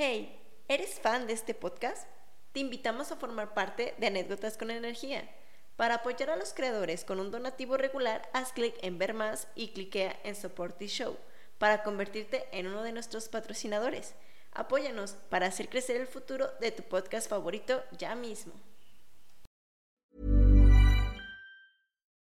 Hey, ¿eres fan de este podcast? Te invitamos a formar parte de Anécdotas con Energía. Para apoyar a los creadores con un donativo regular, haz clic en Ver más y cliquea en Support the Show para convertirte en uno de nuestros patrocinadores. Apóyanos para hacer crecer el futuro de tu podcast favorito ya mismo.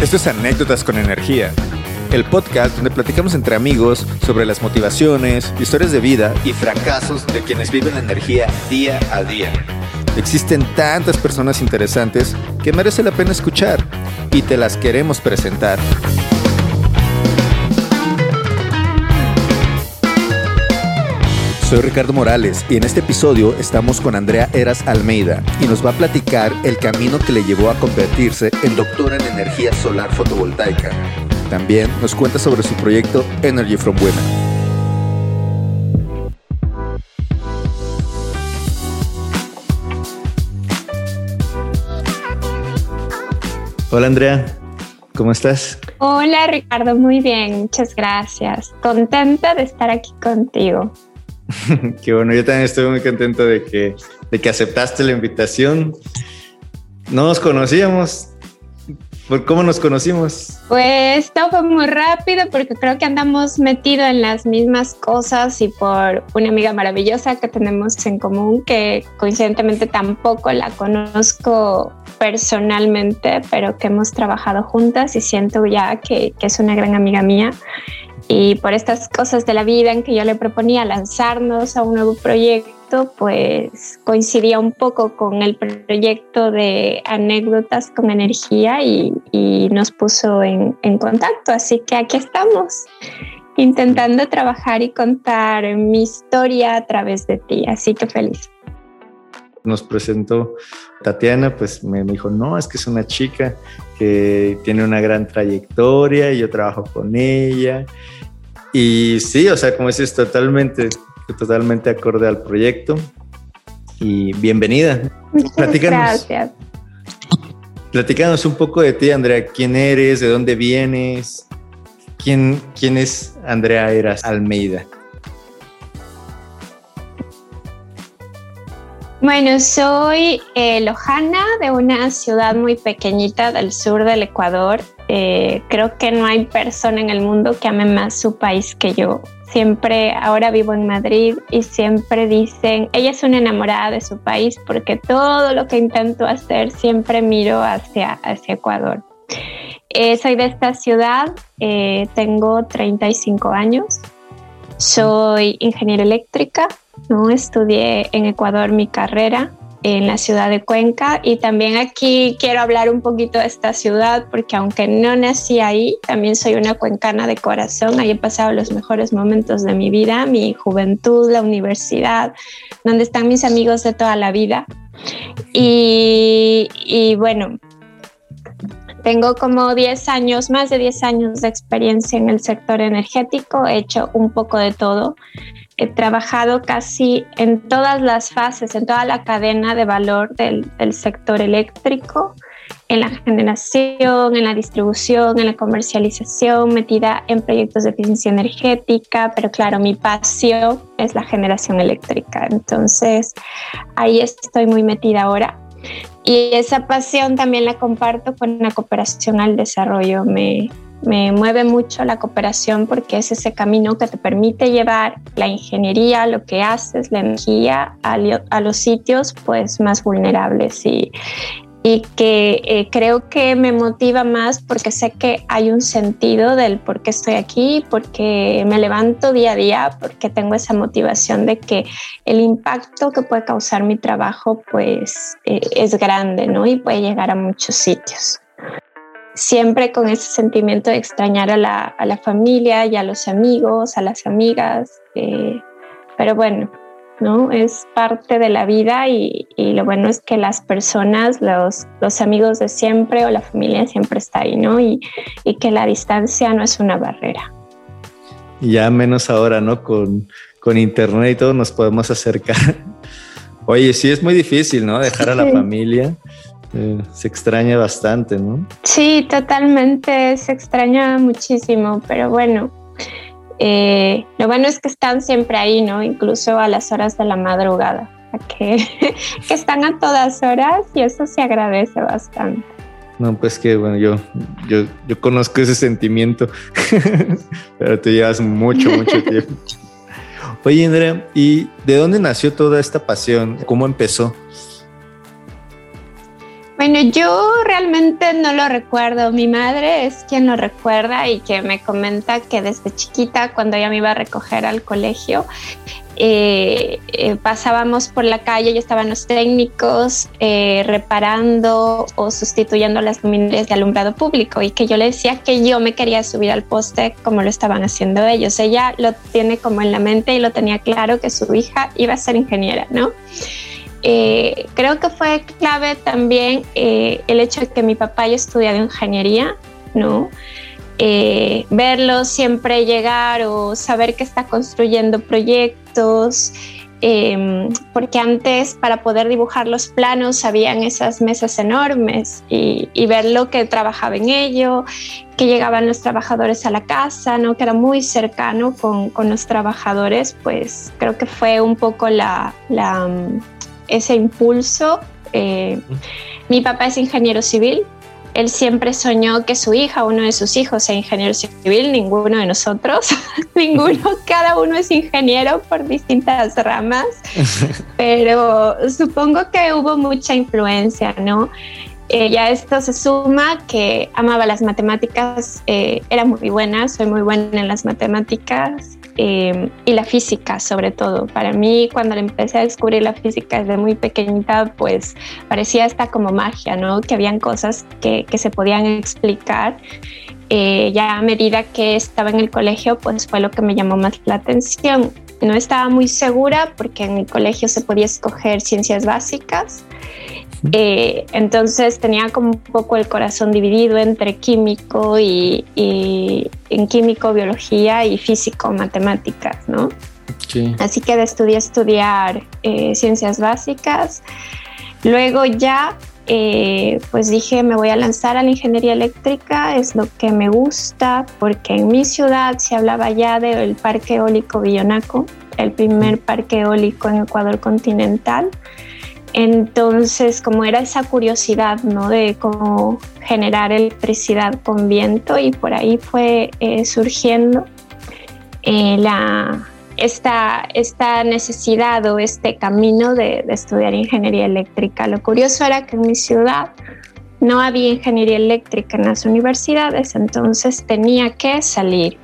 Esto es Anécdotas con Energía, el podcast donde platicamos entre amigos sobre las motivaciones, historias de vida y fracasos de quienes viven la energía día a día. Existen tantas personas interesantes que merece la pena escuchar y te las queremos presentar. Soy Ricardo Morales y en este episodio estamos con Andrea Eras Almeida y nos va a platicar el camino que le llevó a convertirse en doctora en energía solar fotovoltaica. También nos cuenta sobre su proyecto Energy from Women. Hola Andrea, ¿cómo estás? Hola Ricardo, muy bien, muchas gracias. Contenta de estar aquí contigo. Qué bueno, yo también estoy muy contento de que, de que aceptaste la invitación. No nos conocíamos. ¿Por cómo nos conocimos? Pues esto fue muy rápido porque creo que andamos metidos en las mismas cosas y por una amiga maravillosa que tenemos en común que coincidentemente tampoco la conozco personalmente, pero que hemos trabajado juntas y siento ya que, que es una gran amiga mía y por estas cosas de la vida en que yo le proponía lanzarnos a un nuevo proyecto, pues coincidía un poco con el proyecto de anécdotas con energía y, nos puso en, contacto. Así que aquí estamos, intentando trabajar y contar mi historia a través de ti. Así que feliz. Nos presentó Tatiana, pues me dijo, no, es que es una chica que tiene una gran trayectoria y yo trabajo con ella. Y sí, o sea, como dices, totalmente, totalmente acorde al proyecto. Y bienvenida. Platícanos, gracias. Platícanos un poco de ti, Andrea. ¿Quién eres? ¿De dónde vienes? ¿Quién, quién es Andrea Eras Almeida? Bueno, soy eh, lojana de una ciudad muy pequeñita del sur del Ecuador. Eh, creo que no hay persona en el mundo que ame más su país que yo. Siempre, ahora vivo en Madrid y siempre dicen, ella es una enamorada de su país porque todo lo que intento hacer siempre miro hacia, hacia Ecuador. Eh, soy de esta ciudad, tengo 35 años, soy ingeniera eléctrica, ¿no? Estudié en Ecuador mi carrera en la ciudad de Cuenca y también aquí quiero hablar un poquito de esta ciudad porque aunque no nací ahí, también soy una cuencana de corazón. Ahí he pasado los mejores momentos de mi vida, mi juventud, la universidad, donde están mis amigos de toda la vida. Y, y bueno, tengo como 10 años, más de 10 años de experiencia en el sector energético, he hecho un poco de todo he trabajado casi en todas las fases, en toda la cadena de valor del, sector eléctrico en la generación, en la distribución, en la comercialización, metida en proyectos de eficiencia energética, pero claro, mi pasión es la generación eléctrica. Entonces, ahí estoy muy metida ahora. Y esa pasión también la comparto con la cooperación al desarrollo. Me, me mueve mucho la cooperación porque es ese camino que te permite llevar la ingeniería, lo que haces, la energía a, los sitios pues más vulnerables y, y que eh, creo que me motiva más porque sé que hay un sentido del por qué estoy aquí, porque me levanto día a día, porque tengo esa motivación de que el impacto que puede causar mi trabajo pues eh, es grande, ¿no? Y puede llegar a muchos sitios. Siempre con ese sentimiento de extrañar a la, a la familia y a los amigos, a las amigas, eh, pero bueno, ¿no? Es parte de la vida y, lo bueno es que las personas, los, los, amigos de siempre o la familia siempre está ahí, ¿no? Y, que la distancia no es una barrera. Y ya menos ahora, ¿no? Con, con internet y todo nos podemos acercar. Oye, sí es muy difícil, ¿no? Dejar a la familia. Eh, se extraña bastante, ¿no? Sí, totalmente, se extraña muchísimo, pero bueno, eh, lo bueno es que están siempre ahí, ¿no? Incluso a las horas de la madrugada, que, que están a todas horas y eso se agradece bastante. No, pues que bueno, yo, yo, yo conozco ese sentimiento, pero te llevas mucho, mucho tiempo. Oye, Andrea, ¿y de dónde nació toda esta pasión? ¿Cómo empezó? Bueno, yo realmente no lo recuerdo. Mi madre es quien lo recuerda y que me comenta que desde chiquita, cuando ella me iba a recoger al colegio, eh, eh, pasábamos por la calle y estaban los técnicos eh, reparando o sustituyendo las luminarias de alumbrado público y que yo le decía que yo me quería subir al poste como lo estaban haciendo ellos. Ella lo tiene como en la mente y lo tenía claro que su hija iba a ser ingeniera, ¿no? Eh, creo que fue clave también eh, el hecho de que mi papá haya estudiado ingeniería, ¿no? Eh, verlo siempre llegar o saber que está construyendo proyectos, em, porque antes para poder dibujar los planos habían esas mesas enormes y, ver lo que trabajaba en ello, que llegaban los trabajadores a la casa, ¿no? que era muy cercano con, los trabajadores, pues creo que fue un poco la ese impulso. Eh, mi papá es ingeniero civil. Él siempre soñó que su hija, uno de sus hijos, sea ingeniero civil, ninguno de nosotros, ninguno, cada uno es ingeniero por distintas ramas, pero supongo que hubo mucha influencia, ¿no? Eh, ya esto se suma que amaba las matemáticas, eh, era muy buena, soy muy buena en las matemáticas, Em, y la física sobre todo. Para mí cuando empecé a descubrir la física desde muy pequeñita, pues parecía hasta como magia, ¿no? Que habían cosas que, que se podían explicar. Eh, ya a medida que estaba en el colegio, pues fue lo que me llamó más la atención. No estaba muy segura porque en mi colegio se podía escoger ciencias básicas eh, entonces tenía como un poco el corazón dividido entre químico y, en químico, biología y físico, matemáticas, ¿no? Así que estudié estudiar eh, ciencias básicas. Luego ya, eh, pues dije, me voy a lanzar a la ingeniería eléctrica, es lo que me gusta, porque en mi ciudad se hablaba ya del parque eólico Villonaco, el primer parque eólico en Ecuador continental. Entonces, como era esa curiosidad, ¿no? De cómo generar electricidad con viento y por ahí fue eh, surgiendo eh, la, esta, esta, necesidad o este camino de, de, estudiar ingeniería eléctrica. Lo curioso era que en mi ciudad no había ingeniería eléctrica en las universidades, entonces tenía que salir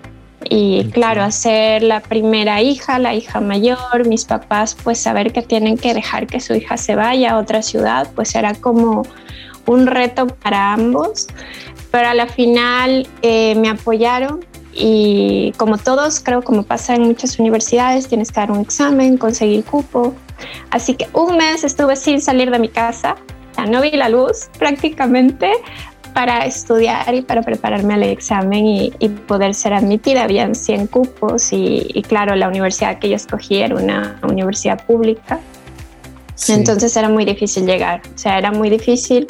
y claro, hacer la primera hija, la hija mayor, mis papás pues saber que tienen que dejar que su hija se vaya a otra ciudad, pues era como un reto para ambos, pero a la final eh, me apoyaron y como todos, creo como pasa en muchas universidades, tienes que dar un examen, conseguir cupo. Así que un mes estuve sin salir de mi casa, no vi la luz prácticamente, para estudiar y para prepararme al examen y, poder ser admitida. Habían 100 cupos y, claro, la universidad que yo escogí era una universidad pública. Entonces era muy difícil llegar, o sea, era muy difícil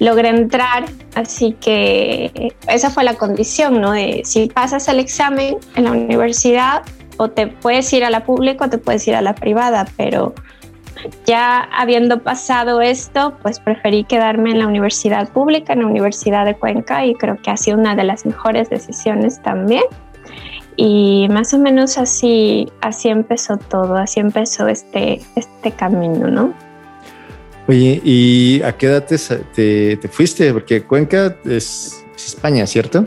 logré entrar, así que esa fue la condición, ¿no? De si pasas el examen en la universidad, o te puedes ir a la pública o te puedes ir a la privada, pero ya habiendo pasado esto, pues preferí quedarme en la universidad pública, en la Universidad de Cuenca, y creo que ha sido una de las mejores decisiones también. Y más o menos así, así empezó todo, así empezó este, este camino, ¿no? Oye, ¿y a qué edad te, te, fuiste? Porque Cuenca es, España, ¿cierto?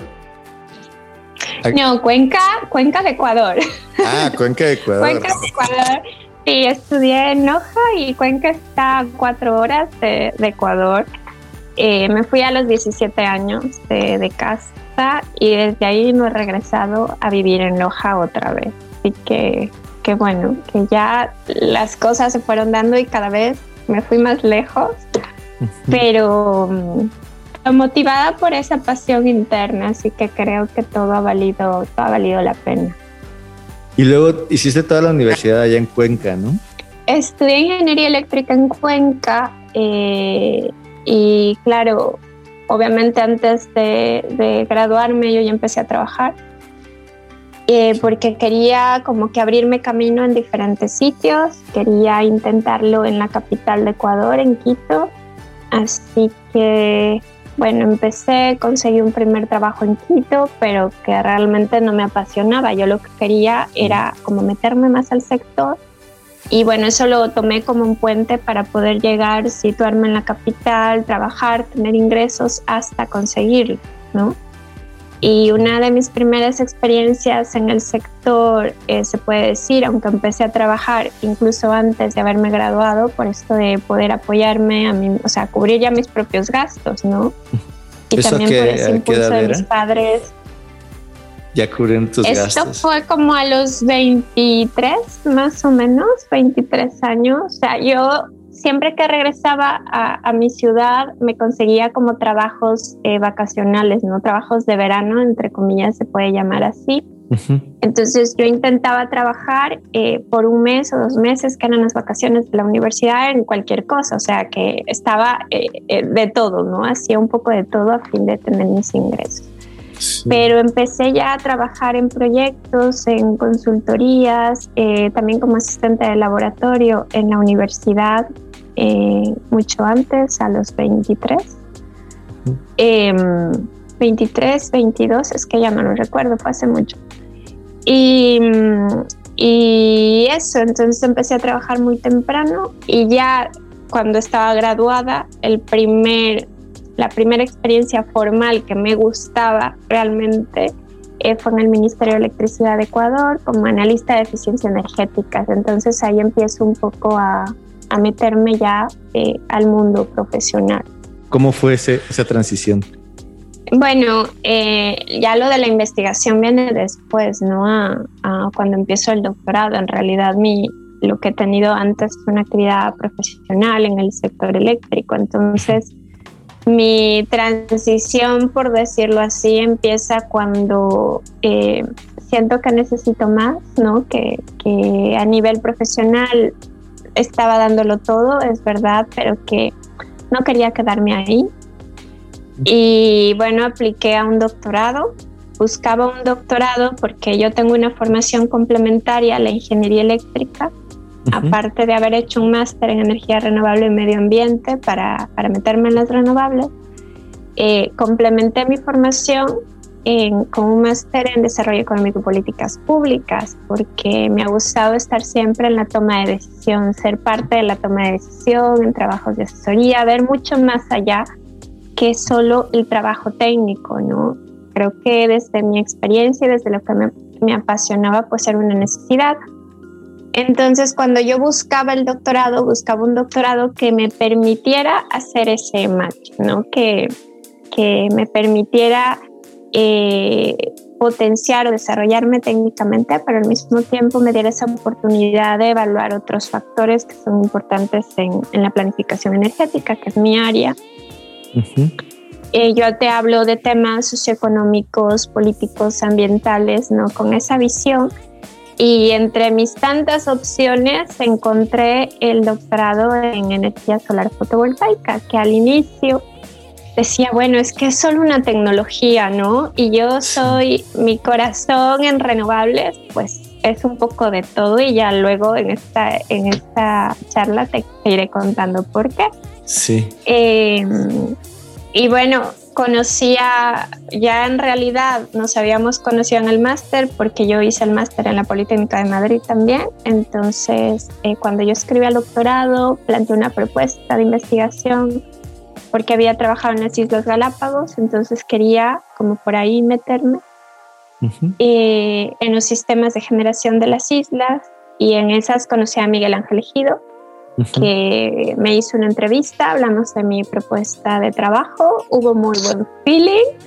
No, Cuenca, Cuenca de Ecuador. Ah, Cuenca de Ecuador. Cuenca de Ecuador. Sí, estudié en Loja y Cuenca está a cuatro horas de, Ecuador. Eh, me fui a los 17 años de, de, casa y desde ahí no he regresado a vivir en Loja otra vez. Así que, que bueno, que ya las cosas se fueron dando y cada vez me fui más lejos, pero mm, motivada por esa pasión interna, así que creo que todo ha valido, todo ha valido la pena. Y luego hiciste toda la universidad allá en Cuenca, ¿no? Estudié ingeniería eléctrica en Cuenca eh, y claro, obviamente antes de, graduarme yo ya empecé a trabajar eh, porque quería como que abrirme camino en diferentes sitios, quería intentarlo en la capital de Ecuador, en Quito, así que bueno, empecé, conseguí un primer trabajo en Quito, pero que realmente no me apasionaba, yo lo que quería era como meterme más al sector. Y bueno, eso lo tomé como un puente para poder llegar, situarme en la capital, trabajar, tener ingresos hasta conseguirlo, ¿no? Y una de mis primeras experiencias en el sector, eh, se puede decir, aunque empecé a trabajar incluso antes de haberme graduado, por esto de poder apoyarme a mí, o sea, cubrir ya mis propios gastos, ¿no? Y también por ese impulso de mis padres. Ya cubren tus gastos. Esto fue como a los 23, más o menos, 23 años. O sea, yo siempre que regresaba a, mi ciudad me conseguía como trabajos eh, vacacionales, ¿no? Trabajos de verano, entre comillas, se puede llamar así. Entonces yo intentaba trabajar eh, por un mes o dos meses, que eran las vacaciones de la universidad, en cualquier cosa, o sea que estaba eh, de todo, ¿no? Hacía un poco de todo a fin de tener mis ingresos. Pero empecé ya a trabajar en proyectos, en consultorías, también como asistente de laboratorio en la universidad eh, mucho antes, a los 23. 23, 22, es que ya no lo recuerdo, fue hace mucho. Y, y eso, entonces empecé a trabajar muy temprano y ya cuando estaba graduada, el primer, la primera experiencia formal que me gustaba realmente eh, fue en el Ministerio de Electricidad de Ecuador como analista de eficiencia energética. Entonces ahí empiezo un poco a, a meterme ya eh, al mundo profesional. ¿Cómo fue ese, esa transición? Bueno, eh, ya lo de la investigación viene después, ¿no? A, cuando empiezo el doctorado. En realidad, mi, lo que he tenido antes fue una actividad profesional en el sector eléctrico. Entonces, mi transición, por decirlo así, empieza cuando eh, siento que necesito más, ¿no? Que, que a nivel profesional estaba dándolo todo, es verdad, pero que no quería quedarme ahí. Y bueno, apliqué a un doctorado. Buscaba un doctorado porque yo tengo una formación complementaria a la ingeniería eléctrica, aparte de haber hecho un máster en energía renovable y medio ambiente para, para meterme en las renovables. Eh, complementé mi formación con un máster en Desarrollo Económico y Políticas Públicas, porque me ha gustado estar siempre en la toma de decisión, ser parte de la toma de decisión, en trabajos de asesoría, ver mucho más allá que solo el trabajo técnico, ¿no? Creo que desde mi experiencia y desde lo que me, me apasionaba, pues era una necesidad. Entonces, cuando yo buscaba el doctorado, buscaba un doctorado que me permitiera hacer ese match, ¿no? Que, que me permitiera eh, potenciar o desarrollarme técnicamente, pero al mismo tiempo me diera esa oportunidad de evaluar otros factores que son importantes en, la planificación energética, que es mi área. Eh, yo te hablo de temas socioeconómicos, políticos, ambientales, ¿no? Con esa visión. Y entre mis tantas opciones encontré el doctorado en energía solar fotovoltaica, que al inicio decía, bueno, es que es solo una tecnología, ¿no? Y yo soy mi corazón en renovables, pues es un poco de todo y ya luego en esta, en esta charla te iré contando por qué. Sí. Em, y bueno, conocía, ya en realidad nos habíamos conocido en el máster porque yo hice el máster en la Politécnica de Madrid también. Entonces, eh, cuando yo escribí al doctorado, planteé una propuesta de investigación porque había trabajado en las Islas Galápagos, entonces quería como por ahí meterme eh, en los sistemas de generación de las islas y en esas conocí a Miguel Ángel Ejido, que me hizo una entrevista, hablamos de mi propuesta de trabajo, hubo muy buen feeling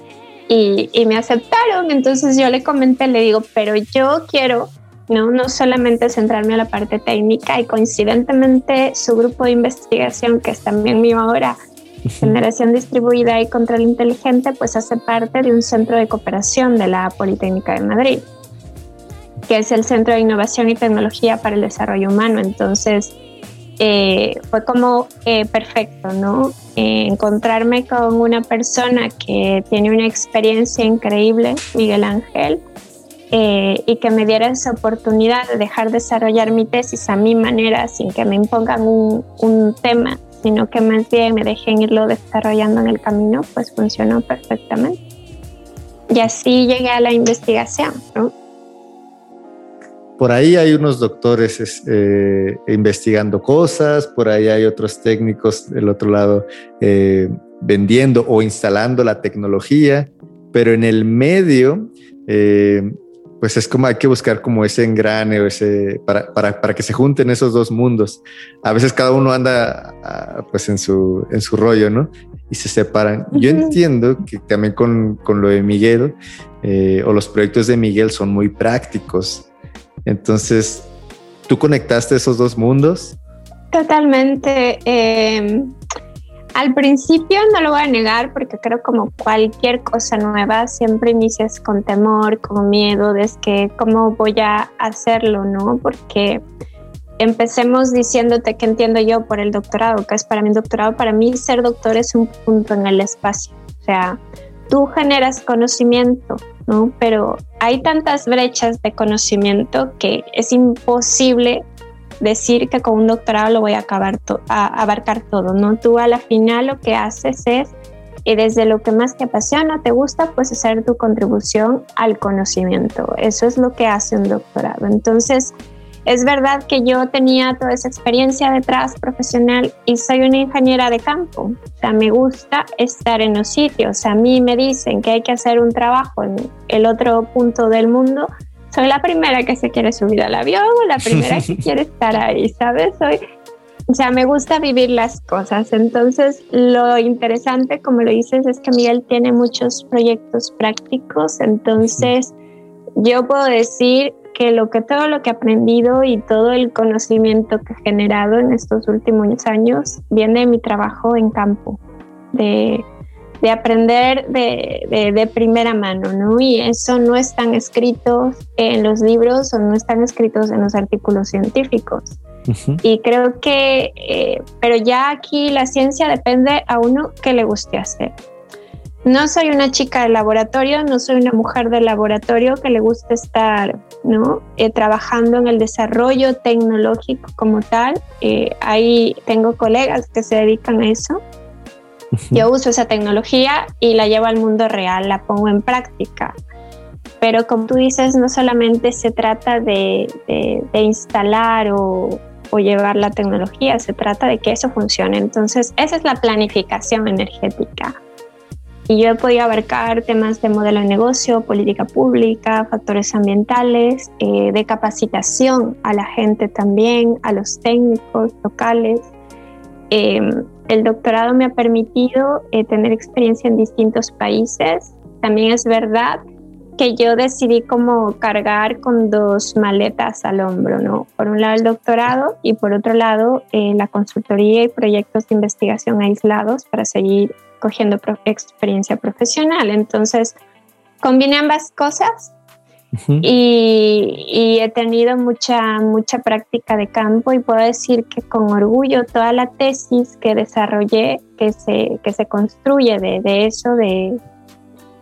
y, y me aceptaron, entonces yo le comenté, le digo, pero yo quiero ¿no? no solamente centrarme en la parte técnica y coincidentemente su grupo de investigación, que es también mío ahora, Generación Distribuida y Control Inteligente, pues hace parte de un centro de cooperación de la Politécnica de Madrid, que es el Centro de Innovación y Tecnología para el Desarrollo Humano. Entonces, eh, fue como eh, perfecto, ¿no? Eh, encontrarme con una persona que tiene una experiencia increíble, Miguel Ángel, y que me diera esa oportunidad de dejar desarrollar mi tesis a mi manera, sin que me impongan un, un tema sino que más bien me dejen irlo desarrollando en el camino, pues funcionó perfectamente. Y así llegué a la investigación, Por ahí hay unos doctores eh, investigando cosas, por ahí hay otros técnicos del otro lado eh, vendiendo o instalando la tecnología, pero en el medio eh, pues es como hay que buscar como ese engrane o ese para, para, para, que se junten esos dos mundos. A veces cada uno anda pues en su, en su rollo, ¿no? Y se separan. Yo entiendo que también con, con lo de Miguel o los proyectos de Miguel son muy prácticos. Entonces, ¿tú conectaste esos dos mundos? Totalmente. Eh, al principio no lo voy a negar porque creo como cualquier cosa nueva siempre inicias con temor, con miedo de que cómo voy a hacerlo, ¿no? Porque empecemos diciéndote que entiendo yo por el doctorado, que es para mí doctorado, para mí ser doctor es un punto en el espacio, o sea, tú generas conocimiento, ¿no? Pero hay tantas brechas de conocimiento que es imposible decir que con un doctorado lo voy a, acabar a abarcar todo, ¿no? Tú a la final lo que haces es, y desde lo que más te apasiona, te gusta, pues hacer tu contribución al conocimiento. Eso es lo que hace un doctorado. Entonces, es verdad que yo tenía toda esa experiencia detrás profesional y soy una ingeniera de campo. O sea, me gusta estar en los sitios. A mí me dicen que hay que hacer un trabajo en el otro punto del mundo soy la primera que se quiere subir al avión o la primera que quiere estar ahí, ¿sabes? Soy, o sea, me gusta vivir las cosas. Entonces, lo interesante, como lo dices, es que Miguel tiene muchos proyectos prácticos. Entonces, yo puedo decir que lo que todo lo que he aprendido y todo el conocimiento que he generado en estos últimos años viene de mi trabajo en campo, de de aprender de, de, primera mano, ¿no? Y eso no están escritos en los libros o no están escritos en los artículos científicos. Y creo que, eh, pero ya aquí la ciencia depende a uno que le guste hacer. No soy una chica de laboratorio, no soy una mujer de laboratorio que le guste estar ¿no? Eh, trabajando en el desarrollo tecnológico como tal. Eh, ahí tengo colegas que se dedican a eso yo uso esa tecnología y la llevo al mundo real, la pongo en práctica. Pero como tú dices, no solamente se trata de, instalar o, llevar la tecnología, se trata de que eso funcione. Entonces, esa es la planificación energética. Y yo he podido abarcar temas de modelo de negocio, política pública, factores ambientales, eh, de capacitación a la gente también, a los técnicos locales. Em, el doctorado me ha permitido eh, tener experiencia en distintos países. También es verdad que yo decidí como cargar con dos maletas al hombro, ¿no? Por un lado el doctorado y por otro lado eh, la consultoría y proyectos de investigación aislados para seguir cogiendo experiencia profesional. Entonces, combiné ambas cosas y, he tenido mucha, mucha práctica de campo y puedo decir que con orgullo toda la tesis que desarrollé, que se, que se construye de, de eso, de,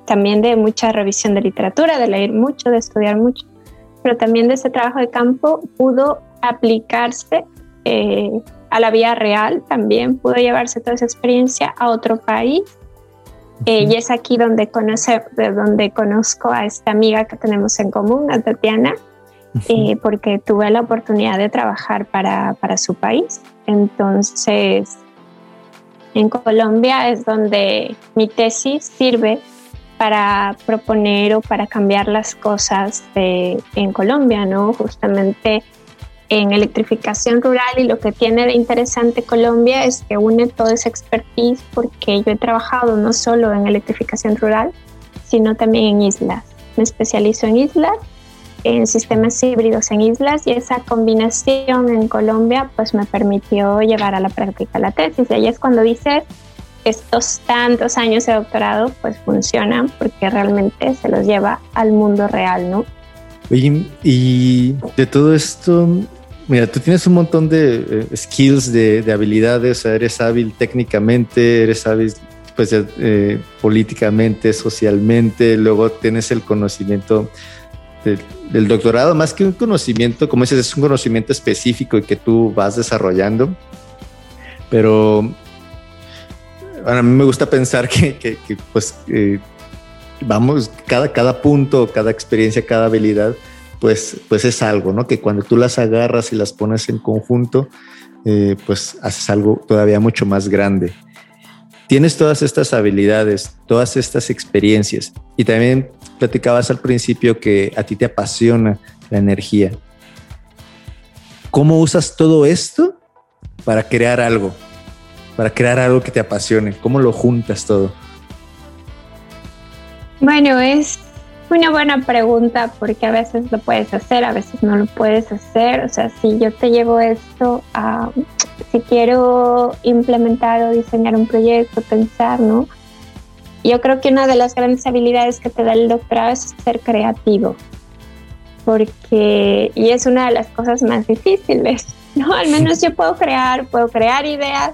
también de mucha revisión de literatura, de leer mucho, de estudiar mucho, pero también de ese trabajo de campo pudo aplicarse eh, a la vida real también, pudo llevarse toda esa experiencia a otro país. Eh, y es aquí donde, conoce, donde conozco a esta amiga que tenemos en común, a Tatiana, eh, porque tuve la oportunidad de trabajar para, para su país. Entonces, en Colombia es donde mi tesis sirve para proponer o para cambiar las cosas en Colombia, ¿no? Justamente en electrificación rural y lo que tiene de interesante Colombia es que une toda esa expertise porque yo he trabajado no solo en electrificación rural, sino también en islas. Me especializo en islas, en sistemas híbridos en islas y esa combinación en Colombia pues me permitió llevar a la práctica la tesis. Y ahí es cuando dices, estos tantos años de doctorado pues funcionan porque realmente se los lleva al mundo real, ¿no? Oye, y de todo esto, mira, tú tienes un montón de eh, skills, de, habilidades, eres hábil técnicamente, eres hábil pues, eh, políticamente, socialmente, luego tienes el conocimiento del doctorado, más que un conocimiento, como dices, es un conocimiento específico y que tú vas desarrollando, pero a mí me gusta pensar que, pues, eh, vamos, cada, cada punto, cada experiencia, cada habilidad, pues, pues es algo, ¿no? Que cuando tú las agarras y las pones en conjunto, eh, pues haces algo todavía mucho más grande. Tienes todas estas habilidades, todas estas experiencias y también platicabas al principio que a ti te apasiona la energía. ¿Cómo usas todo esto para crear algo? para crear algo que te apasione? ¿Cómo lo juntas todo? Bueno, es una buena pregunta porque a veces lo puedes hacer, a veces no lo puedes hacer. O sea, si yo te llevo esto a, si quiero implementar o diseñar un proyecto, pensar, ¿no? Yo creo que una de las grandes habilidades que te da el doctorado es ser creativo, porque, y es una de las cosas más difíciles, ¿no? Al menos yo puedo crear, puedo crear ideas,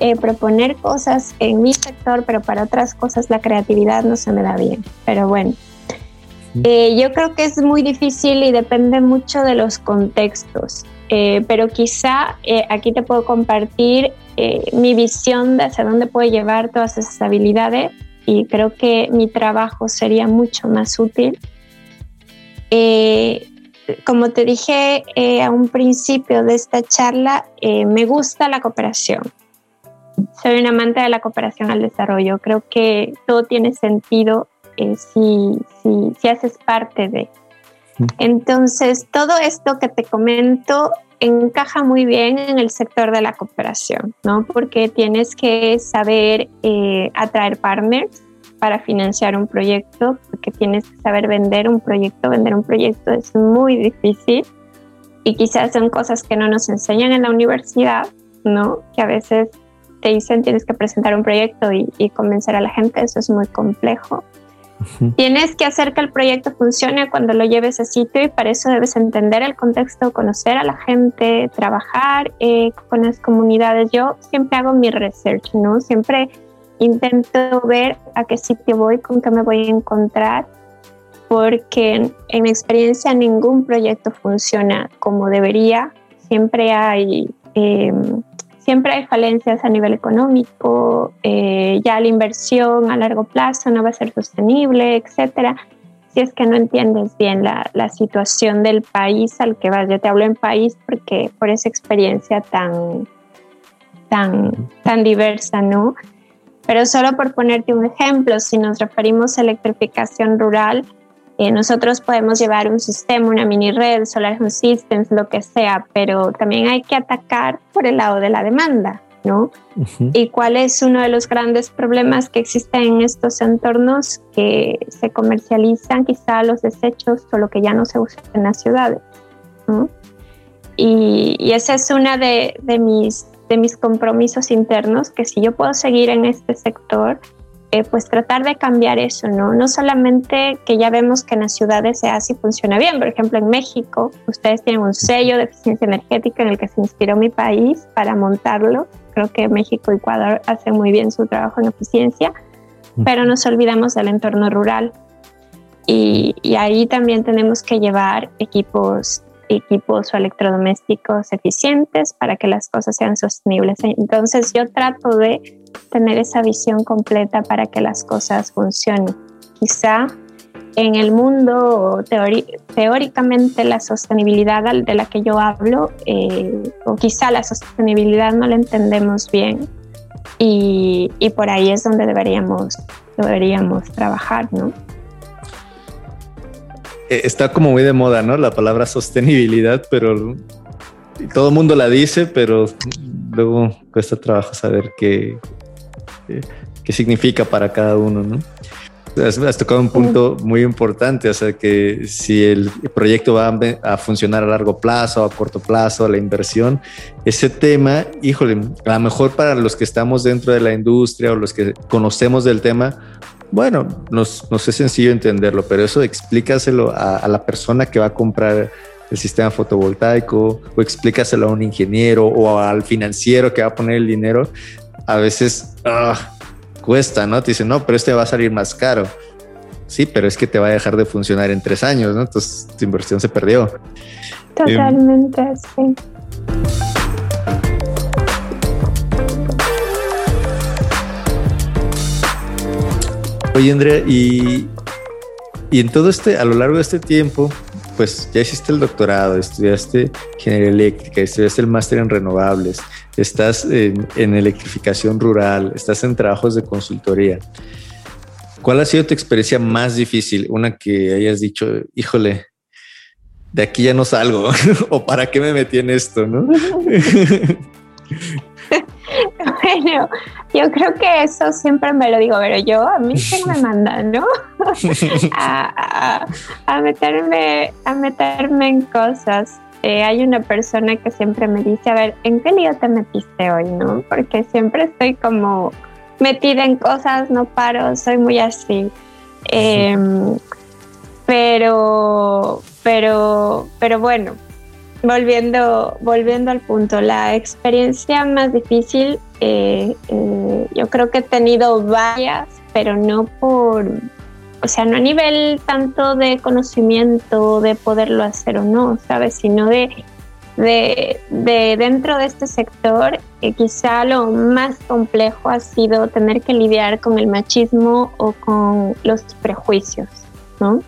eh, proponer cosas en mi sector, pero para otras cosas la creatividad no se me da bien. Pero bueno, eh, yo creo que es muy difícil y depende mucho de los contextos. Eh, pero quizá aquí te puedo compartir mi visión de hacia dónde puedo llevar todas esas habilidades y creo que mi trabajo sería mucho más útil. como te dije a un principio de esta charla, me gusta la cooperación soy un amante de la cooperación al desarrollo. Creo que todo tiene sentido eh, si, si, si, haces parte de. Entonces, todo esto que te comento encaja muy bien en el sector de la cooperación, ¿no? Porque tienes que saber eh, atraer partners para financiar un proyecto, porque tienes que saber vender un proyecto. Vender un proyecto es muy difícil y quizás son cosas que no nos enseñan en la universidad, ¿no? Que a veces te dicen tienes que presentar un proyecto y, convencer a la gente, eso es muy complejo. Tienes que hacer que el proyecto funcione cuando lo lleves a sitio y para eso debes entender el contexto, conocer a la gente, trabajar eh, con las comunidades. Yo siempre hago mi research, ¿no? Siempre intento ver a qué sitio voy, con qué me voy a encontrar, porque en, mi experiencia ningún proyecto funciona como debería. Siempre hay eh, siempre hay falencias a nivel económico, eh, ya la inversión a largo plazo no va a ser sostenible, etcétera. Si es que no entiendes bien la, la, situación del país al que vas, yo te hablo en país porque por esa experiencia tan, tan, tan diversa, ¿no? Pero solo por ponerte un ejemplo, si nos referimos a electrificación rural, eh, nosotros podemos llevar un sistema, una mini red, Solar Home Systems, lo que sea, pero también hay que atacar por el lado de la demanda, ¿no? ¿Y cuál es uno de los grandes problemas que existen en estos entornos que se comercializan quizá los desechos o lo que ya no se usa en las ciudades, ¿no? Y, y esa es una de, de, mis, de mis compromisos internos, que si yo puedo seguir en este sector, eh, pues tratar de cambiar eso, ¿no? No solamente que ya vemos que en las ciudades se hace y funciona bien, por ejemplo en México ustedes tienen un sello de eficiencia energética en el que se inspiró mi país para montarlo, creo que México y Ecuador hacen muy bien su trabajo en eficiencia, pero nos olvidamos del entorno rural y, y ahí también tenemos que llevar equipos equipos o electrodomésticos eficientes para que las cosas sean sostenibles. Entonces yo trato de tener esa visión completa para que las cosas funcionen. Quizá en el mundo teóricamente la sostenibilidad de la que yo hablo, eh, o quizá la sostenibilidad no la entendemos bien y, y, por ahí es donde deberíamos, deberíamos trabajar, ¿no? Eh, está como muy de moda, ¿no? La palabra sostenibilidad, pero todo el mundo la dice, pero luego cuesta trabajo saber qué, qué, significa para cada uno, ¿no? Has, tocado un punto muy importante, o sea, que si el proyecto va a, funcionar a largo plazo, a corto plazo, la inversión, ese tema, híjole, a lo mejor para los que estamos dentro de la industria o los que conocemos del tema, bueno, nos, nos es sencillo entenderlo, pero eso explícaselo a, la persona que va a comprar el sistema fotovoltaico o explícaselo a un ingeniero o al financiero que va a poner el dinero. A veces ah, cuesta, ¿no? Te dicen, no, pero este va a salir más caro. Sí, pero es que te va a dejar de funcionar en tres años, ¿no? Entonces tu inversión se perdió. Totalmente, sí. Oye, Andrea, y, y en todo este, a lo largo de este tiempo, pues ya hiciste el doctorado, estudiaste ingeniería eléctrica, estudiaste el máster en renovables, estás en, en, electrificación rural, estás en trabajos de consultoría. ¿Cuál ha sido tu experiencia más difícil? Una que hayas dicho, híjole, de aquí ya no salgo, o para qué me metí en esto, ¿no? bueno, yo creo que eso siempre me lo digo, pero yo a mí que me mandan, ¿no? a, meterme, a meterme en cosas. Eh, hay una persona que siempre me dice, a ver, ¿en qué lío te metiste hoy, no? Porque siempre estoy como metida en cosas, no paro, soy muy así. Em, pero, pero, pero bueno, volviendo, volviendo al punto, la experiencia más difícil, eh, eh, yo creo que he tenido varias, pero no por, o sea, no a nivel tanto de conocimiento, de poderlo hacer o no, ¿sabes? Sino de, de, de dentro de este sector, eh, quizá lo más complejo ha sido tener que lidiar con el machismo o con los prejuicios, ¿no?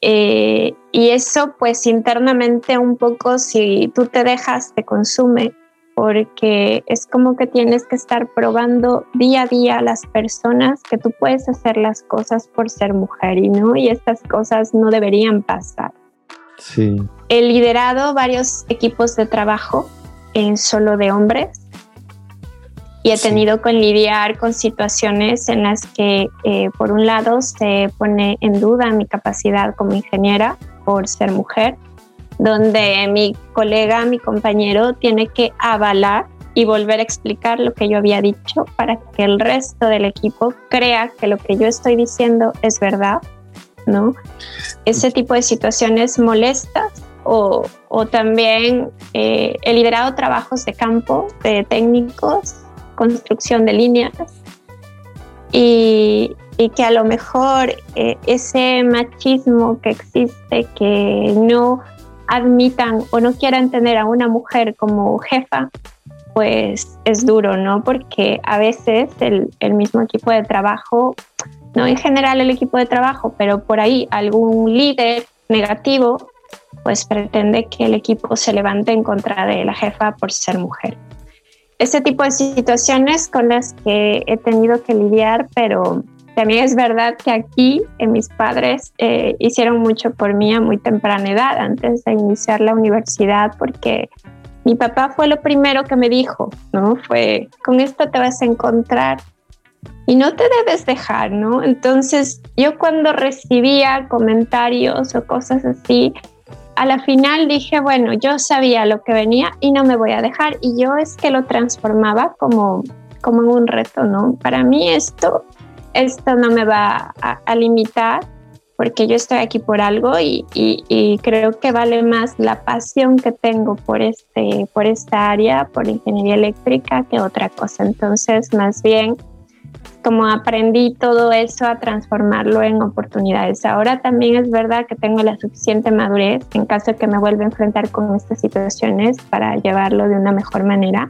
Eh, y eso pues internamente un poco si tú te dejas te consume porque es como que tienes que estar probando día a día a las personas que tú puedes hacer las cosas por ser mujer y no y estas cosas no deberían pasar. Sí. He liderado varios equipos de trabajo en solo de hombres y he tenido que lidiar con situaciones en las que, eh, por un lado, se pone en duda mi capacidad como ingeniera por ser mujer, donde mi colega, mi compañero, tiene que avalar y volver a explicar lo que yo había dicho para que el resto del equipo crea que lo que yo estoy diciendo es verdad, ¿no? Ese tipo de situaciones molestas o, o también eh, he liderado trabajos de campo de técnicos construcción de líneas y, que a lo mejor eh, ese machismo que existe, que no admitan o no quieran tener a una mujer como jefa, pues es duro, ¿no? Porque a veces el, el, mismo equipo de trabajo, no en general el equipo de trabajo, pero por ahí algún líder negativo, pues pretende que el equipo se levante en contra de la jefa por ser mujer ese tipo de situaciones con las que he tenido que lidiar, pero también es verdad que aquí en mis padres eh, hicieron mucho por mí a muy temprana edad, antes de iniciar la universidad, porque mi papá fue lo primero que me dijo, ¿no? Fue, con esto te vas a encontrar y no te debes dejar, ¿no? Entonces yo cuando recibía comentarios o cosas así, a la final dije, bueno, yo sabía lo que venía y no me voy a dejar. Y yo es que lo transformaba como, como en un reto, ¿no? Para mí esto esto no me va a, limitar porque yo estoy aquí por algo y, y, creo que vale más la pasión que tengo por, este, por esta área, por ingeniería eléctrica, que otra cosa. Entonces, más bien, como aprendí todo eso a transformarlo en oportunidades. Ahora también es verdad que tengo la suficiente madurez en caso de que me vuelva a enfrentar con estas situaciones para llevarlo de una mejor manera,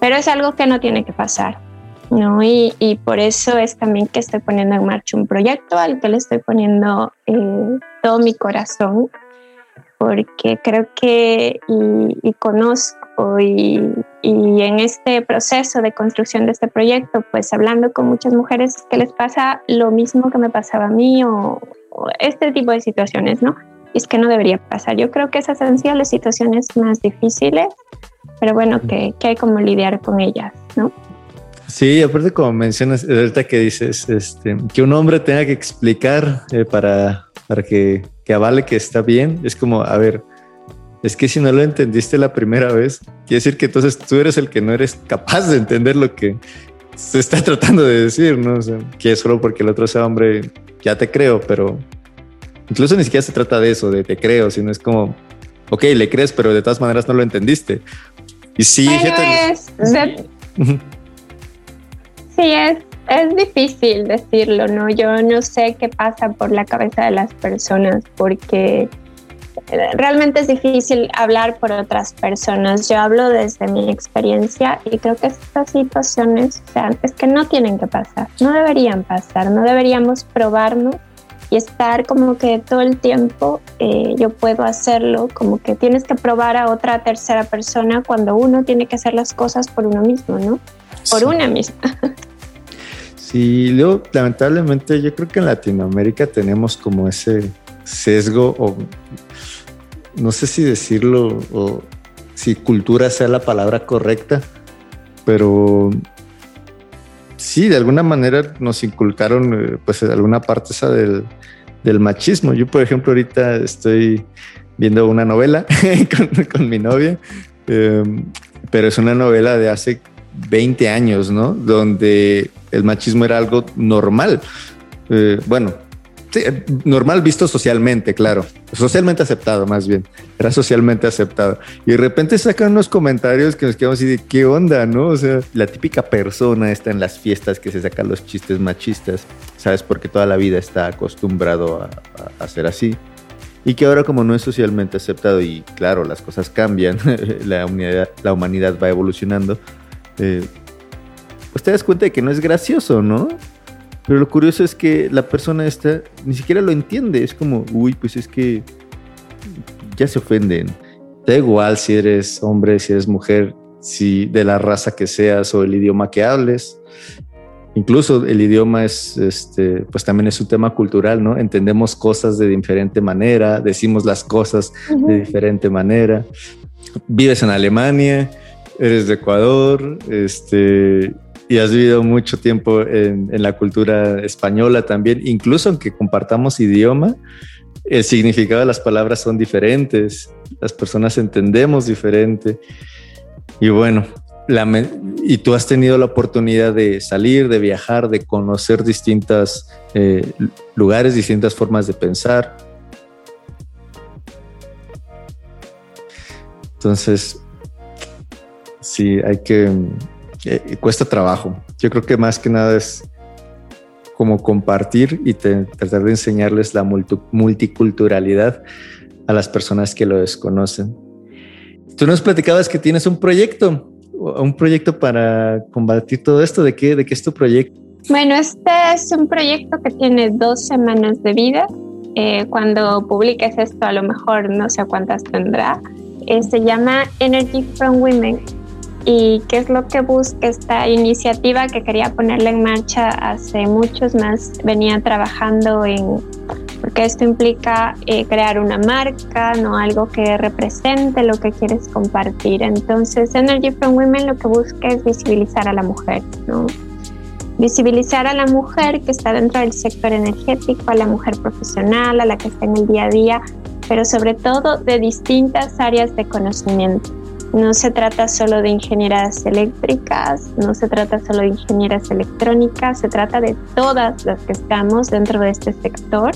pero es algo que no tiene que pasar. ¿No? Y, y, por eso es también que estoy poniendo en marcha un proyecto al que le estoy poniendo eh, todo mi corazón, porque creo que y, conozco y, y, en este proceso de construcción de este proyecto, pues hablando con muchas mujeres que les pasa lo mismo que me pasaba a mí o, este tipo de situaciones, ¿no? Y es que no debería pasar. Yo creo que esas han sido las situaciones más difíciles, pero bueno, que, que hay como lidiar con ellas, ¿no? Sí, aparte como mencionas, ahorita que dices, este, que un hombre tenga que explicar eh, para, para que, que, avale que está bien, es como, a ver, es que si no lo entendiste la primera vez, quiere decir que entonces tú eres el que no eres capaz de entender lo que se está tratando de decir, ¿no? O sea, que es solo porque el otro sea hombre, ya te creo, pero incluso ni siquiera se trata de eso, de te creo, sino es como, ok, le crees, pero de todas maneras no lo entendiste. Y sí, Sí, es, es difícil decirlo, ¿no? Yo no sé qué pasa por la cabeza de las personas porque eh, realmente es difícil hablar por otras personas. Yo hablo desde mi experiencia y creo que estas situaciones, o sea, es que no tienen que pasar, no deberían pasar, no deberíamos probarnos y estar como que todo el tiempo eh, yo puedo hacerlo, como que tienes que probar a otra tercera persona cuando uno tiene que hacer las cosas por uno mismo, ¿no? Por una misma. Sí, luego, lamentablemente, yo creo que en Latinoamérica tenemos como ese sesgo, o no sé si decirlo, o si cultura sea la palabra correcta, pero sí, de alguna manera nos inculcaron, eh, pues, alguna parte esa del, machismo. Yo, por ejemplo, ahorita estoy viendo una novela con, mi novia, em, pero es una novela de hace 20 años, ¿no? Donde el machismo era algo normal. Eh, bueno, normal visto socialmente, claro. Socialmente aceptado, más bien. Era socialmente aceptado. Y de repente sacan unos comentarios que nos quedamos así de qué onda, ¿no? O sea, la típica persona está en las fiestas que se sacan los chistes machistas, ¿sabes? Porque toda la vida está acostumbrado a, a, ser así. Y que ahora como no es socialmente aceptado y claro, las cosas cambian, la, la humanidad va evolucionando, eh, pues te das cuenta de que no es gracioso, ¿no? Pero lo curioso es que la persona esta ni siquiera lo entiende. Es como, uy, pues es que ya se ofenden. Da igual si eres hombre, si eres mujer, si de la raza que seas o el idioma que hables. Incluso el idioma es, este, pues también es un tema cultural, ¿no? Entendemos cosas de diferente manera, decimos las cosas de diferente manera. Vives en Alemania, eres de Ecuador, este, y has vivido mucho tiempo en, la cultura española también, incluso aunque compartamos idioma, el significado de las palabras son diferentes, las personas entendemos diferente. Y bueno, y tú has tenido la oportunidad de salir, de viajar, de conocer distintos eh, lugares, distintas formas de pensar. Entonces, sí, hay que, eh, cuesta trabajo. Yo creo que más que nada es como compartir y tratar de enseñarles la multiculturalidad a las personas que lo desconocen. Tú nos platicabas que tienes un proyecto, un proyecto para combatir todo esto. ¿De qué, de qué es tu proyecto? Bueno, este es un proyecto que tiene dos semanas de vida. Eh, cuando publiques esto, a lo mejor no sé cuántas tendrá. Eh, se llama Energy from Women y qué es lo que busca esta iniciativa que quería ponerla en marcha hace muchos más. Venía trabajando en, porque esto implica eh, crear una marca, no algo que represente lo que quieres compartir. Entonces, Energy from Women lo que busca es visibilizar a la mujer, ¿no? Visibilizar a la mujer que está dentro del sector energético, a la mujer profesional, a la que está en el día a día, pero sobre todo de distintas áreas de conocimiento No se trata solo de ingenieras eléctricas, no se trata solo de ingenieras electrónicas, se trata de todas las que estamos dentro de este sector,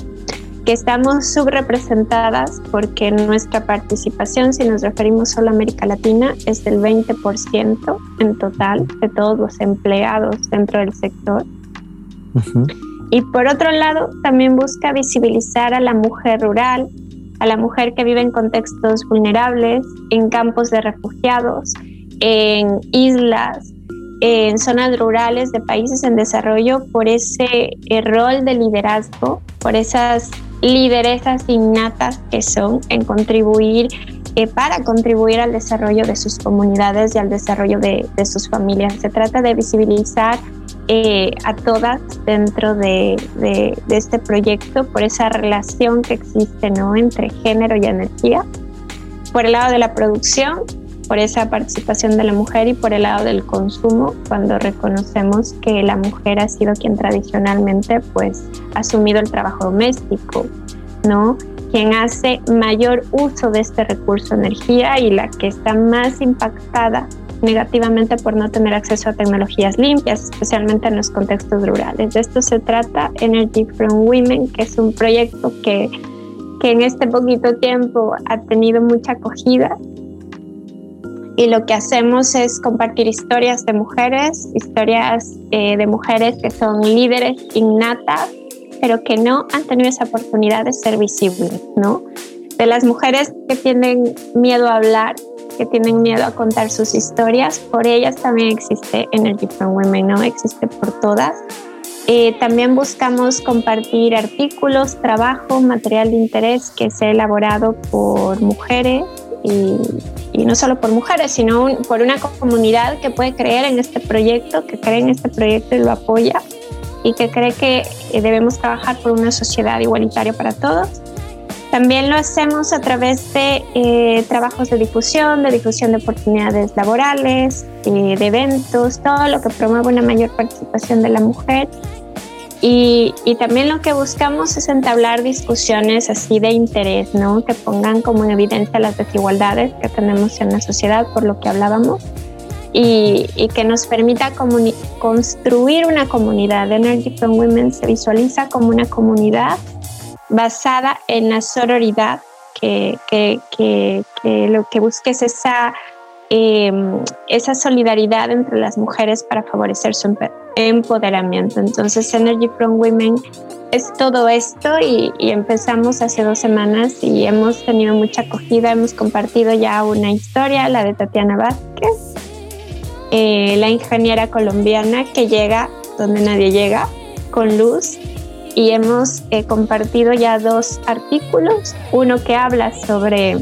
que estamos subrepresentadas porque nuestra participación, si nos referimos solo a América Latina, es del 20% en total de todos los empleados dentro del sector. Y por otro lado, también busca visibilizar a la mujer rural, a la mujer que vive en contextos vulnerables, en campos de refugiados, en islas, en zonas rurales de países en desarrollo, por ese eh, rol de liderazgo, por esas lideresas innatas que son en contribuir eh, para contribuir al desarrollo de sus comunidades y al desarrollo de, de sus familias. Se trata de visibilizar eh, a todas dentro de, de, este proyecto por esa relación que existe ¿no? entre género y energía. Por el lado de la producción, por esa participación de la mujer y por el lado del consumo, cuando reconocemos que la mujer ha sido quien tradicionalmente pues ha asumido el trabajo doméstico, ¿no? Quien hace mayor uso de este recurso energía y la que está más impactada negativamente por no tener acceso a tecnologías limpias, especialmente en los contextos rurales. De esto se trata Energy from Women, que es un proyecto que, que en este poquito tiempo ha tenido mucha acogida. Y lo que hacemos es compartir historias de mujeres, historias eh, de mujeres que son líderes innatas, pero que no han tenido esa oportunidad de ser visibles, ¿no? De las mujeres que tienen miedo a hablar, que tienen miedo a contar sus historias. Por ellas también existe Energy from Women, ¿no? Existe por todas. Eh, también buscamos compartir artículos, trabajo, material de interés que sea elaborado por mujeres y, no solo por mujeres, sino por una comunidad que puede creer en este proyecto, que cree en este proyecto y lo apoya y que cree que eh, debemos trabajar por una sociedad igualitaria para todos. También lo hacemos a través de eh, trabajos de difusión, de difusión de oportunidades laborales, eh, de eventos, todo lo que promueve una mayor participación de la mujer. Y, y, también lo que buscamos es entablar discusiones así de interés, ¿no? Que pongan como en evidencia las desigualdades que tenemos en la sociedad, por lo que hablábamos, y, y que nos permita construir una comunidad. Energy from Women se visualiza como una comunidad basada en la sororidad, que, que, que, que lo que busque es esa, em, esa solidaridad entre las mujeres para favorecer su empoderamiento. Entonces, Energy from Women es todo esto y, y, empezamos hace dos semanas y hemos tenido mucha acogida, hemos compartido ya una historia, la de Tatiana Vázquez, eh, la ingeniera colombiana que llega donde nadie llega, con luz y hemos eh, compartido ya dos artículos, uno que habla sobre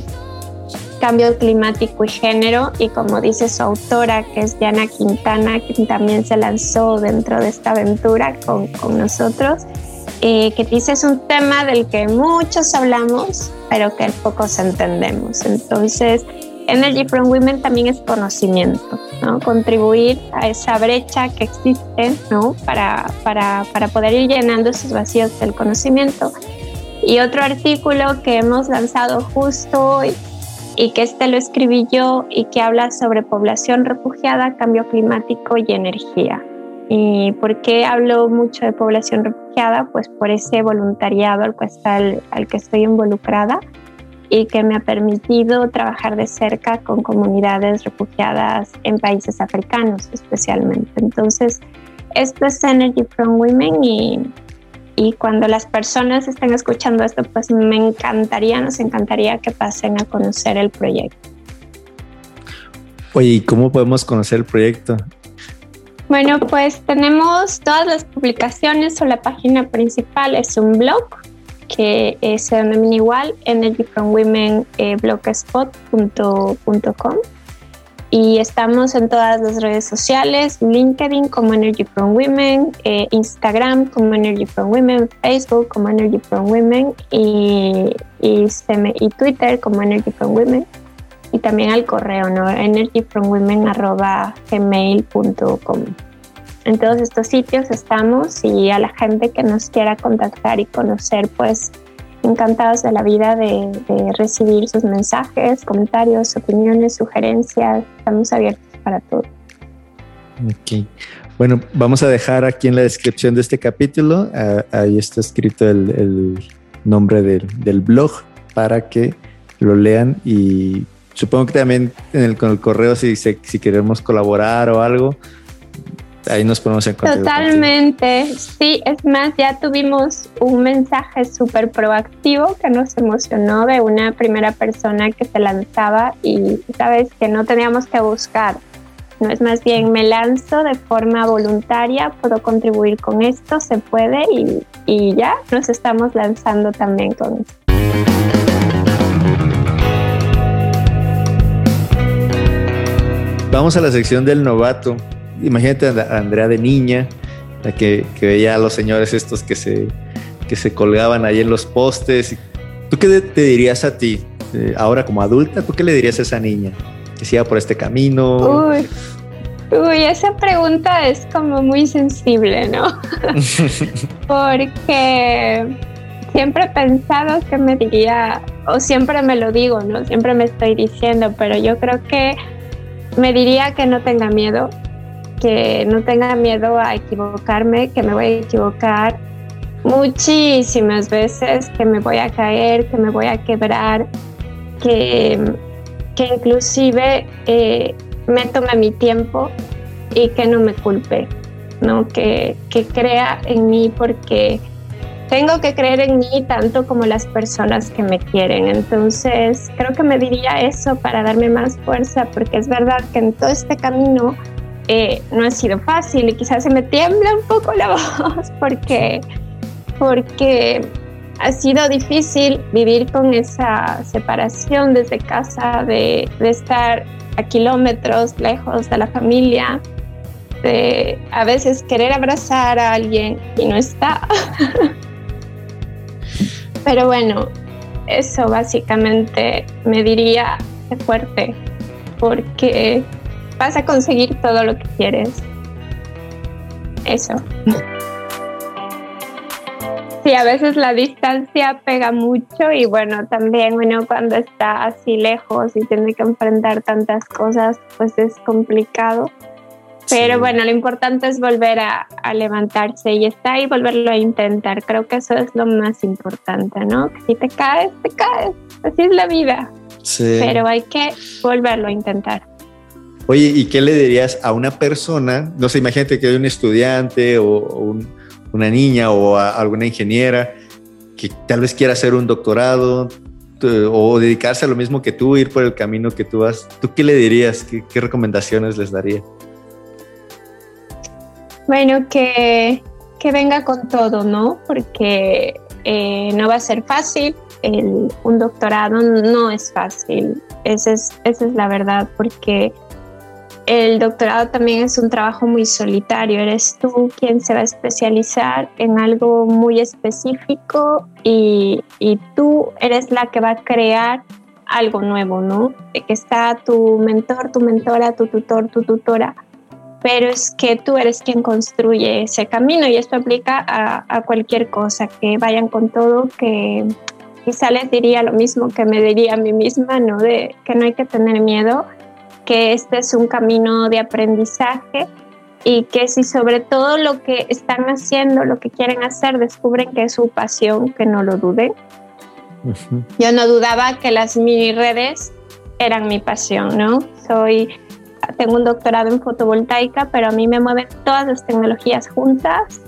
cambio climático y género y como dice su autora que es Diana Quintana, que también se lanzó dentro de esta aventura con, con nosotros, eh, que dice es un tema del que muchos hablamos pero que pocos entendemos. Entonces, Energy from Women también es conocimiento, ¿no? contribuir a esa brecha que existe ¿no? para, para, para poder ir llenando esos vacíos del conocimiento. Y otro artículo que hemos lanzado justo hoy y que este lo escribí yo y que habla sobre población refugiada, cambio climático y energía. ¿Y por qué hablo mucho de población refugiada? Pues por ese voluntariado al al que estoy involucrada y que me ha permitido trabajar de cerca con comunidades refugiadas en países africanos especialmente. Entonces, esto es Energy from Women y, y cuando las personas estén escuchando esto, pues me encantaría, nos encantaría que pasen a conocer el proyecto. Oye, ¿y cómo podemos conocer el proyecto? Bueno, pues tenemos todas las publicaciones o la página principal es un blog que eh, se denomina igual Energy from Women eh, y estamos en todas las redes sociales, LinkedIn como Energy Women, eh, Instagram como Energy Women, Facebook como Energy Women y, y, Twitter como Energy Women y también al correo, ¿no? energyfromwomen.gmail.com. En todos estos sitios estamos y a la gente que nos quiera contactar y conocer, pues encantados de la vida de, recibir sus mensajes, comentarios, opiniones, sugerencias. Estamos abiertos para todo. Ok. Bueno, vamos a dejar aquí en la descripción de este capítulo, ahí está escrito el, nombre del, blog para que lo lean y supongo que también en el, con el correo si, si queremos colaborar o algo, ahí nos ponemos en contacto. Totalmente, sí, es más, ya tuvimos un mensaje súper proactivo que nos emocionó de una primera persona que se lanzaba y sabes que no teníamos que buscar, no es más bien me lanzo de forma voluntaria, puedo contribuir con esto, se puede y, y ya nos estamos lanzando también con esto. Vamos a la sección del novato imagínate a Andrea de niña, la que, veía a los señores estos que se, que se colgaban ahí en los postes. ¿Tú qué te dirías a ti, eh, ahora como adulta, tú qué le dirías a esa niña que siga por este camino? Uy, uy, esa pregunta es como muy sensible, ¿no? Porque siempre he pensado que me diría, o siempre me lo digo, ¿no? Siempre me estoy diciendo, pero yo creo que me diría que no tenga miedo, que no tenga miedo a equivocarme, que me voy a equivocar muchísimas veces, que me voy a caer, que me voy a quebrar, que, que inclusive eh, me tome mi tiempo y que no me culpe, ¿no? Que, que crea en mí porque tengo que creer en mí tanto como las personas que me quieren. Entonces, creo que me diría eso para darme más fuerza, porque es verdad que en todo este camino eh, no ha sido fácil y quizás se me tiembla un poco la voz porque, porque ha sido difícil vivir con esa separación desde casa, de, estar a kilómetros lejos de la familia, de a veces querer abrazar a alguien y no está. Pero bueno, eso básicamente me diría fuerte, porque vas a conseguir todo lo que quieres. Eso. Sí, a veces la distancia pega mucho y bueno, también uno cuando está así lejos y tiene que enfrentar tantas cosas, pues es complicado. Pero bueno, lo importante es volver a, levantarse y estar y volverlo a intentar. Creo que eso es lo más importante, ¿no? Que si te caes, te caes. Así es la vida. Sí. Pero hay que volverlo a intentar. Oye, ¿y qué le dirías a una persona? No sé, imagínate que hay un estudiante o, una niña o alguna ingeniera que tal vez quiera hacer un doctorado o dedicarse a lo mismo que tú, ir por el camino que tú vas. ¿Tú qué le dirías? ¿Qué, recomendaciones les daría? Bueno, que, que venga con todo, ¿no? Porque eh, no va a ser fácil. un doctorado no es fácil. Esa es, esa es la verdad, porque el doctorado también es un trabajo muy solitario. Eres tú quien se va a especializar en algo muy específico y, tú eres la que va a crear algo nuevo, ¿no? Que está tu mentor, tu mentora, tu tutor, tu tutora, pero es que tú eres quien construye ese camino y esto aplica a, a cualquier cosa, que vayan con todo, que quizá les diría lo mismo que me diría a mí misma, ¿no? De que no hay que tener miedo que este es un camino de aprendizaje y que si sobre todo lo que están haciendo, lo que quieren hacer, descubren que es su pasión, que no lo duden. Yo no dudaba que las mini redes eran mi pasión, ¿no? Soy, tengo un doctorado en fotovoltaica, pero a mí me mueven todas las tecnologías juntas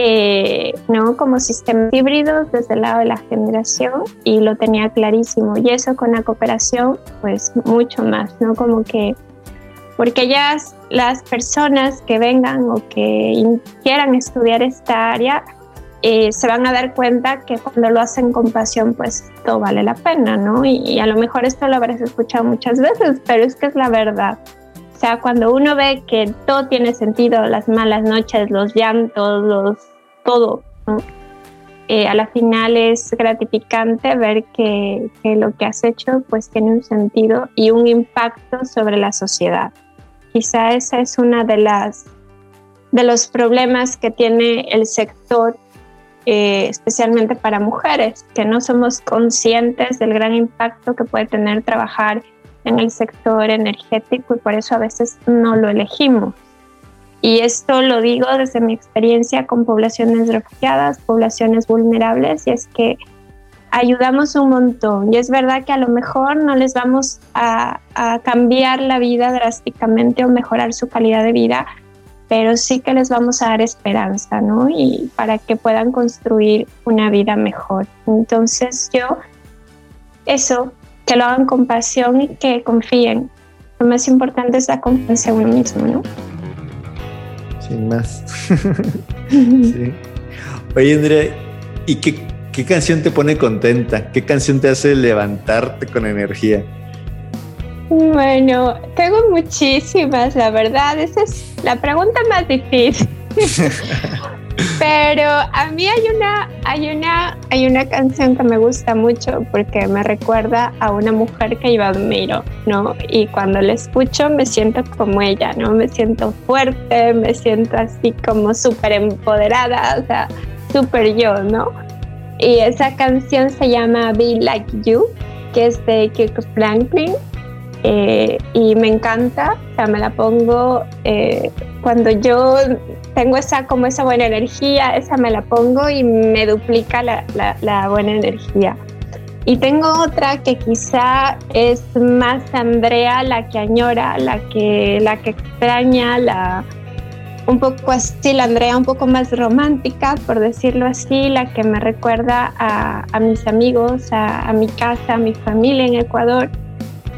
eh, ¿no? como sistemas híbridos desde el lado de la generación y lo tenía clarísimo. Y eso con la cooperación, pues mucho más, ¿no? Como que, porque ellas, las personas que vengan o que quieran estudiar esta área, eh, se van a dar cuenta que cuando lo hacen con pasión, pues todo vale la pena, ¿no? Y, y a lo mejor esto lo habrás escuchado muchas veces, pero es que es la verdad. O sea, cuando uno ve que todo tiene sentido, las malas noches, los llantos, los todo, eh, a la final es gratificante ver que, que, lo que has hecho pues tiene un sentido y un impacto sobre la sociedad. Quizá esa es una de las de los problemas que tiene el sector eh, especialmente para mujeres, que no somos conscientes del gran impacto que puede tener trabajar en el sector energético y por eso a veces no lo elegimos. Y esto lo digo desde mi experiencia con poblaciones refugiadas, poblaciones vulnerables, y es que ayudamos un montón. Y es verdad que a lo mejor no les vamos a, a, cambiar la vida drásticamente o mejorar su calidad de vida, pero sí que les vamos a dar esperanza, ¿no? Y para que puedan construir una vida mejor. Entonces yo, eso, que lo hagan con pasión y que confíen. Lo más importante es la confianza en uno mismo, ¿no? Sin más. sí. Oye, Andrea, ¿y qué, qué canción te pone contenta? ¿Qué canción te hace levantarte con energía? Bueno, tengo muchísimas, la verdad. Esa es la pregunta más difícil. Pero a mí hay una, hay una, hay una canción que me gusta mucho porque me recuerda a una mujer que yo admiro, ¿no? Y cuando la escucho me siento como ella, ¿no? Me siento fuerte, me siento así como súper empoderada, o sea, súper yo, ¿no? Y esa canción se llama Be Like You, que es de Kirk Franklin. Eh, y me encanta, o sea, me la pongo eh, cuando yo tengo esa como esa buena energía, esa me la pongo y me duplica la, la, buena energía. Y tengo otra que quizá es más Andrea, la que añora, la que, la que extraña, la, un poco así, la Andrea un poco más romántica, por decirlo así, la que me recuerda a, a mis amigos, a, a mi casa, a mi familia en Ecuador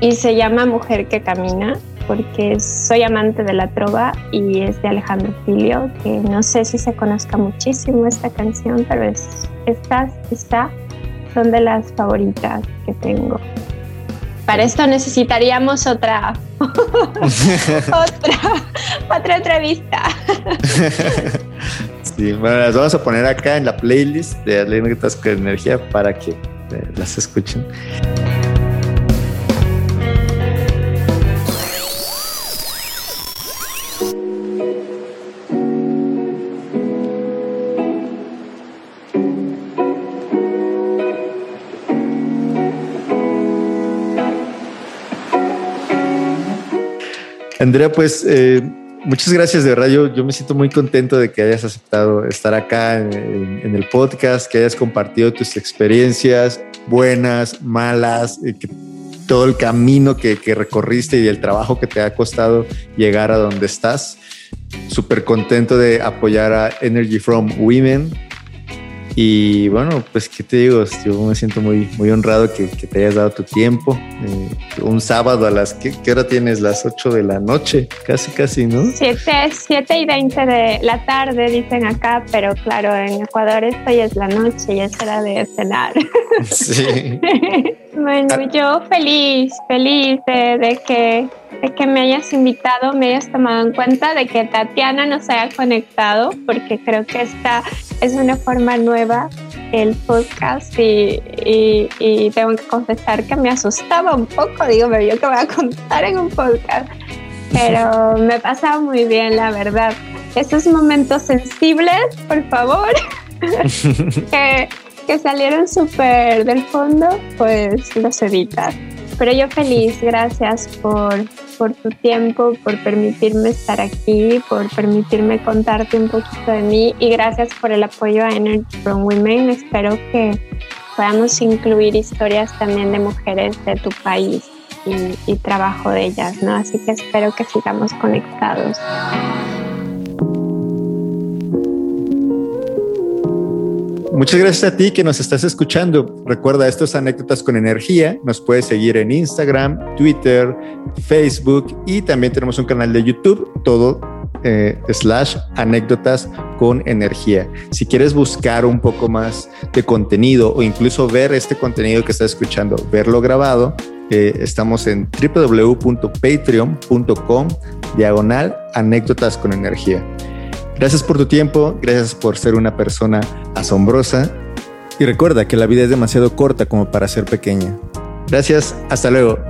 y se llama Mujer que Camina porque soy amante de la trova y es de Alejandro Filio, que no sé si se conozca muchísimo esta canción, pero es, estas quizá son de las favoritas que tengo. Para esto necesitaríamos otra, otra, otra entrevista. sí, bueno, las vamos a poner acá en la playlist de Anécdotas con Energía para que eh, las escuchen. Andrea, pues eh, muchas gracias de verdad. Yo, yo, me siento muy contento de que hayas aceptado estar acá en, el podcast, que hayas compartido tus experiencias buenas, malas, todo el camino que, que, recorriste y el trabajo que te ha costado llegar a donde estás. Súper contento de apoyar a Energy from Women y bueno, pues qué te digo, yo me siento muy, muy honrado que, que te hayas dado tu tiempo. Eh, un sábado a las, ¿qué, ¿qué, hora tienes? Las 8 de la noche, casi, casi, ¿no? 7, 7 y 20 de la tarde, dicen acá, pero claro, en Ecuador esto ya es la noche, ya es hora de cenar. Sí. bueno, yo feliz, feliz de, de que de que me hayas invitado, me hayas tomado en cuenta, de que Tatiana nos haya conectado, porque creo que esta es una forma nueva el podcast y, y, y, tengo que confesar que me asustaba un poco, digo, pero yo te voy a contar en un podcast, pero me pasaba muy bien, la verdad. Esos momentos sensibles, por favor, que, que salieron súper del fondo, pues los editas. Pero yo feliz, gracias por, por tu tiempo, por permitirme estar aquí, por permitirme contarte un poquito de mí y gracias por el apoyo a Energy from Women. Espero que podamos incluir historias también de mujeres de tu país y, y trabajo de ellas, ¿no? Así que espero que sigamos conectados. Muchas gracias a ti que nos estás escuchando. Recuerda, estos anécdotas con energía. Nos puedes seguir en Instagram, Twitter, Facebook y también tenemos un canal de YouTube, todo eh, slash anécdotas con energía. Si quieres buscar un poco más de contenido o incluso ver este contenido que estás escuchando, verlo grabado, eh, estamos en www.patreon.com diagonal anécdotas con energía. Gracias por tu tiempo, gracias por ser una persona asombrosa y recuerda que la vida es demasiado corta como para ser pequeña. Gracias, hasta luego.